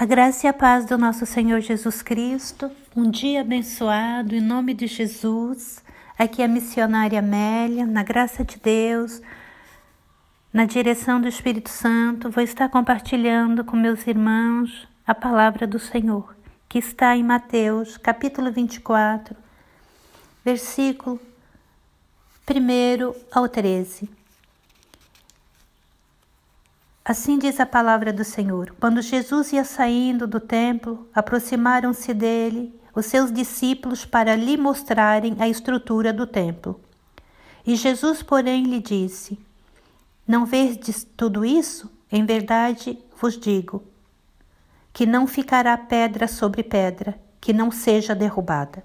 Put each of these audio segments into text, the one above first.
A graça e a paz do nosso Senhor Jesus Cristo, um dia abençoado em nome de Jesus. Aqui é a missionária Amélia, na graça de Deus, na direção do Espírito Santo, vou estar compartilhando com meus irmãos a palavra do Senhor, que está em Mateus, capítulo 24, versículo 1 ao 13. Assim diz a palavra do Senhor. Quando Jesus ia saindo do templo, aproximaram-se dele os seus discípulos para lhe mostrarem a estrutura do templo. E Jesus, porém, lhe disse: Não vedes tudo isso? Em verdade vos digo que não ficará pedra sobre pedra que não seja derrubada.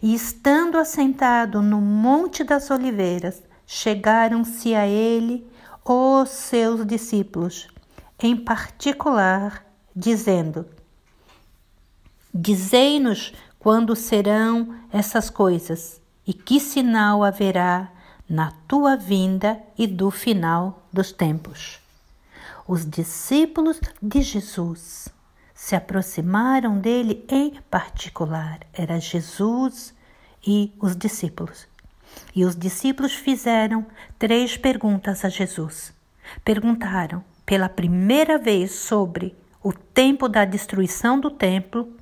E estando assentado no Monte das Oliveiras, chegaram-se a ele os seus discípulos, em particular, dizendo: Dizei-nos quando serão essas coisas e que sinal haverá na tua vinda e do final dos tempos. Os discípulos de Jesus se aproximaram dele em particular, era Jesus e os discípulos. E os discípulos fizeram três perguntas a Jesus. Perguntaram pela primeira vez sobre o tempo da destruição do templo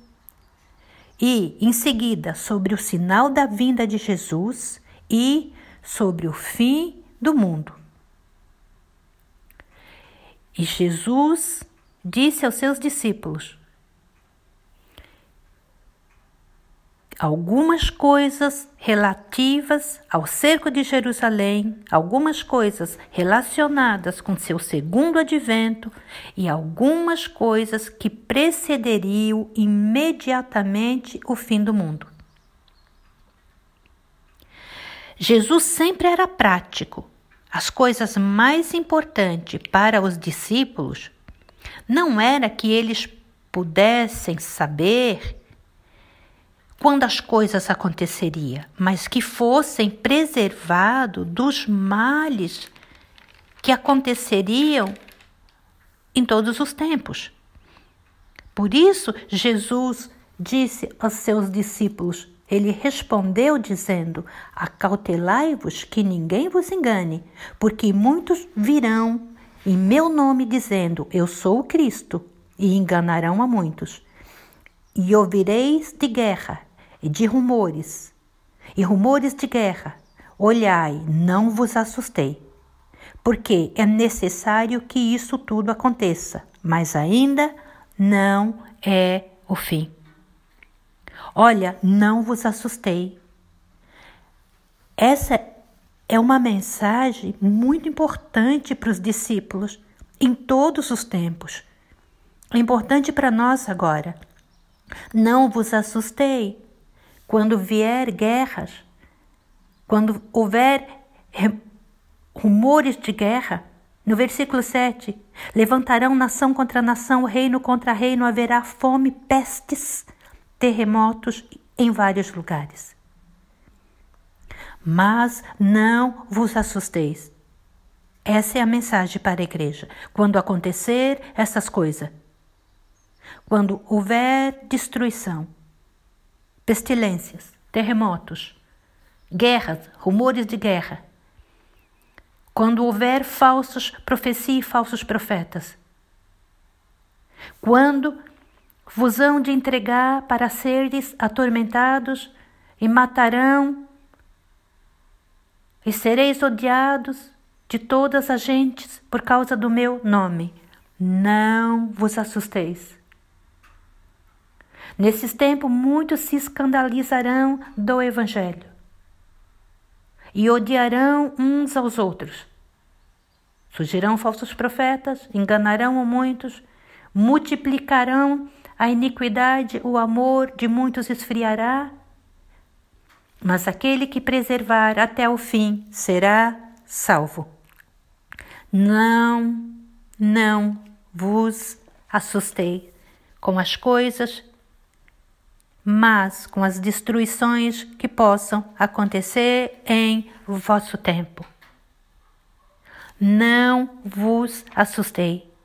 e, em seguida, sobre o sinal da vinda de Jesus e sobre o fim do mundo. E Jesus disse aos seus discípulos: algumas coisas relativas ao cerco de Jerusalém, algumas coisas relacionadas com seu segundo advento e algumas coisas que precederiam imediatamente o fim do mundo. Jesus sempre era prático. As coisas mais importantes para os discípulos não era que eles pudessem saber quando as coisas aconteceriam, mas que fossem preservados dos males que aconteceriam em todos os tempos. Por isso, Jesus disse aos seus discípulos: ele respondeu dizendo: Acautelai-vos que ninguém vos engane, porque muitos virão em meu nome dizendo: Eu sou o Cristo, e enganarão a muitos. E ouvireis de guerra e de rumores, e rumores de guerra. Olhai, não vos assustei, porque é necessário que isso tudo aconteça, mas ainda não é o fim. Olha, não vos assustei. Essa é uma mensagem muito importante para os discípulos em todos os tempos. É importante para nós agora. Não vos assustei quando vier guerras, quando houver rumores de guerra. No versículo 7, levantarão nação contra nação, reino contra reino, haverá fome, pestes terremotos em vários lugares. Mas não vos assusteis. Essa é a mensagem para a igreja. Quando acontecer essas coisas, quando houver destruição, pestilências, terremotos, guerras, rumores de guerra, quando houver falsos profecias e falsos profetas, quando vos hão de entregar para seres atormentados e matarão, e sereis odiados de todas as gentes por causa do meu nome. Não vos assusteis. Nesses tempos, muitos se escandalizarão do Evangelho e odiarão uns aos outros. Surgirão falsos profetas, enganarão muitos, multiplicarão a iniquidade, o amor de muitos esfriará, mas aquele que preservar até o fim será salvo. Não, não vos assustei com as coisas, mas com as destruições que possam acontecer em vosso tempo. Não vos assustei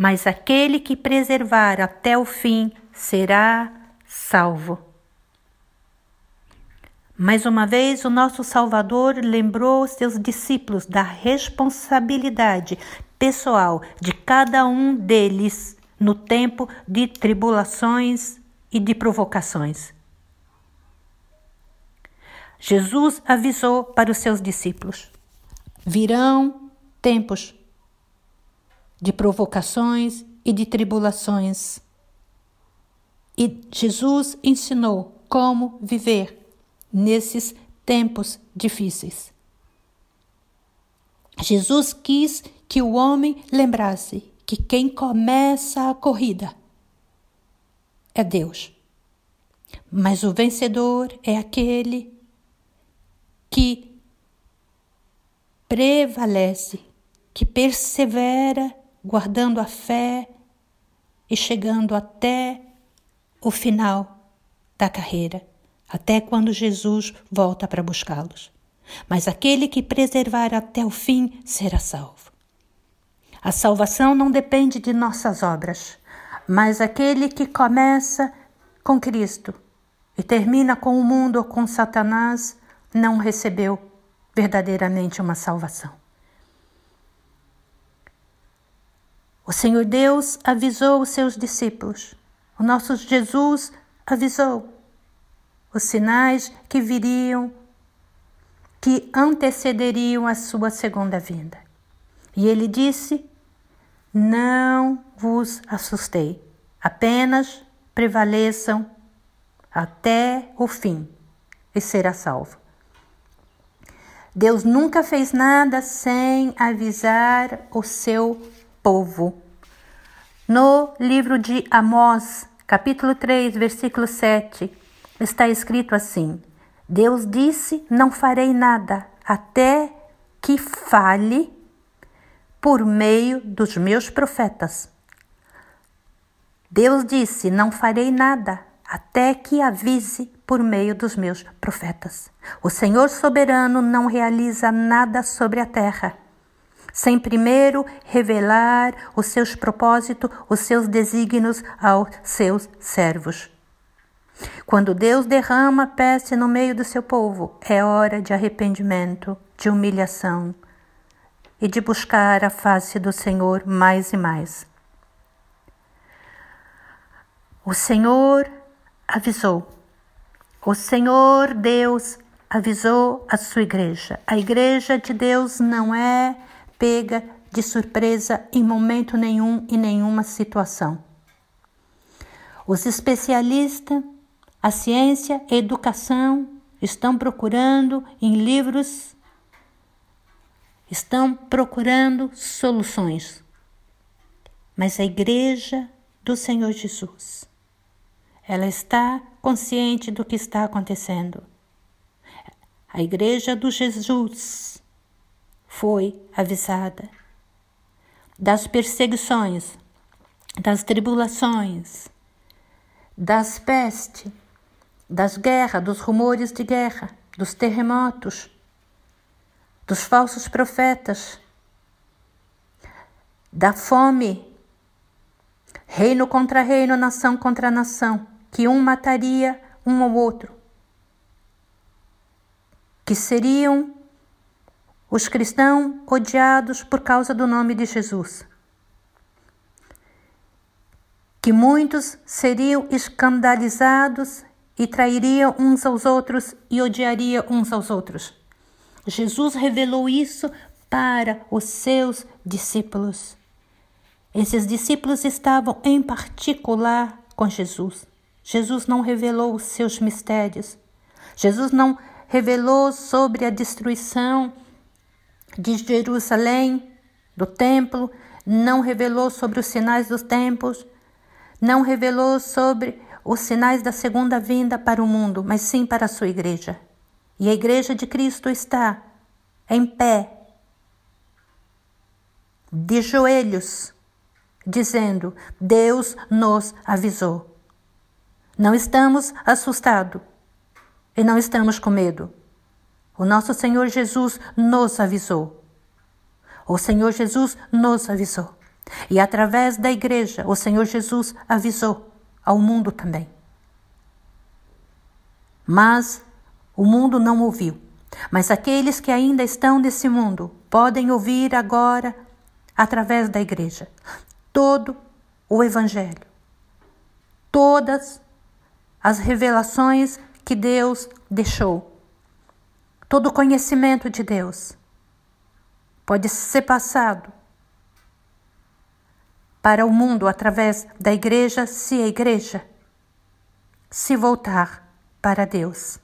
mas aquele que preservar até o fim será salvo. Mais uma vez, o nosso Salvador lembrou seus discípulos da responsabilidade pessoal de cada um deles no tempo de tribulações e de provocações. Jesus avisou para os seus discípulos: virão tempos de provocações e de tribulações. E Jesus ensinou como viver nesses tempos difíceis. Jesus quis que o homem lembrasse que quem começa a corrida é Deus. Mas o vencedor é aquele que prevalece, que persevera guardando a fé e chegando até o final da carreira, até quando Jesus volta para buscá-los. Mas aquele que preservar até o fim será salvo. A salvação não depende de nossas obras, mas aquele que começa com Cristo e termina com o mundo ou com Satanás não recebeu verdadeiramente uma salvação. O Senhor Deus avisou os seus discípulos. O nosso Jesus avisou os sinais que viriam, que antecederiam a sua segunda vinda. E ele disse: Não vos assustei, apenas prevaleçam até o fim e será salvo. Deus nunca fez nada sem avisar o seu povo. No livro de Amós, capítulo 3, versículo 7, está escrito assim: Deus disse: Não farei nada até que fale por meio dos meus profetas. Deus disse: Não farei nada até que avise por meio dos meus profetas. O Senhor soberano não realiza nada sobre a terra sem primeiro revelar os seus propósitos, os seus desígnios aos seus servos. Quando Deus derrama peste no meio do seu povo, é hora de arrependimento, de humilhação e de buscar a face do Senhor mais e mais. O Senhor avisou, o Senhor Deus avisou a sua igreja. A igreja de Deus não é pega de surpresa em momento nenhum e nenhuma situação. Os especialistas, a ciência a educação estão procurando em livros, estão procurando soluções. Mas a igreja do Senhor Jesus, ela está consciente do que está acontecendo. A igreja do Jesus foi avisada das perseguições, das tribulações, das pestes, das guerras, dos rumores de guerra, dos terremotos, dos falsos profetas, da fome, reino contra reino, nação contra nação, que um mataria um ao outro, que seriam os cristãos odiados por causa do nome de Jesus. Que muitos seriam escandalizados e trairiam uns aos outros e odiariam uns aos outros. Jesus revelou isso para os seus discípulos. Esses discípulos estavam em particular com Jesus. Jesus não revelou os seus mistérios. Jesus não revelou sobre a destruição de Jerusalém, do templo, não revelou sobre os sinais dos tempos, não revelou sobre os sinais da segunda vinda para o mundo, mas sim para a sua igreja. E a igreja de Cristo está em pé, de joelhos, dizendo: Deus nos avisou. Não estamos assustados e não estamos com medo. O nosso Senhor Jesus nos avisou. O Senhor Jesus nos avisou. E através da igreja, o Senhor Jesus avisou ao mundo também. Mas o mundo não ouviu. Mas aqueles que ainda estão nesse mundo podem ouvir agora, através da igreja, todo o Evangelho, todas as revelações que Deus deixou, todo o conhecimento de Deus pode ser passado para o mundo através da igreja se a igreja se voltar para Deus.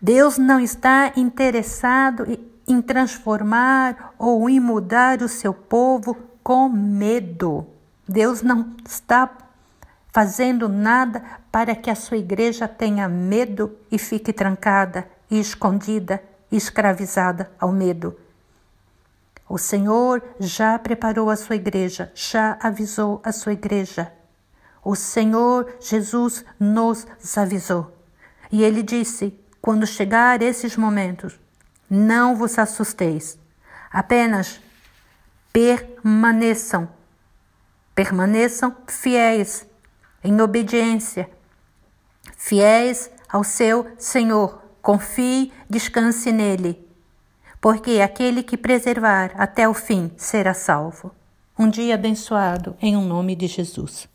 Deus não está interessado em transformar ou em mudar o seu povo com medo. Deus não está fazendo nada para que a sua igreja tenha medo e fique trancada e escondida e escravizada ao medo. O Senhor já preparou a sua igreja, já avisou a sua igreja. O Senhor Jesus nos avisou. E ele disse: quando chegar esses momentos, não vos assusteis, apenas permaneçam, permaneçam fiéis, em obediência, fiéis ao seu Senhor. Confie, descanse nele, porque aquele que preservar até o fim será salvo. Um dia abençoado em um nome de Jesus.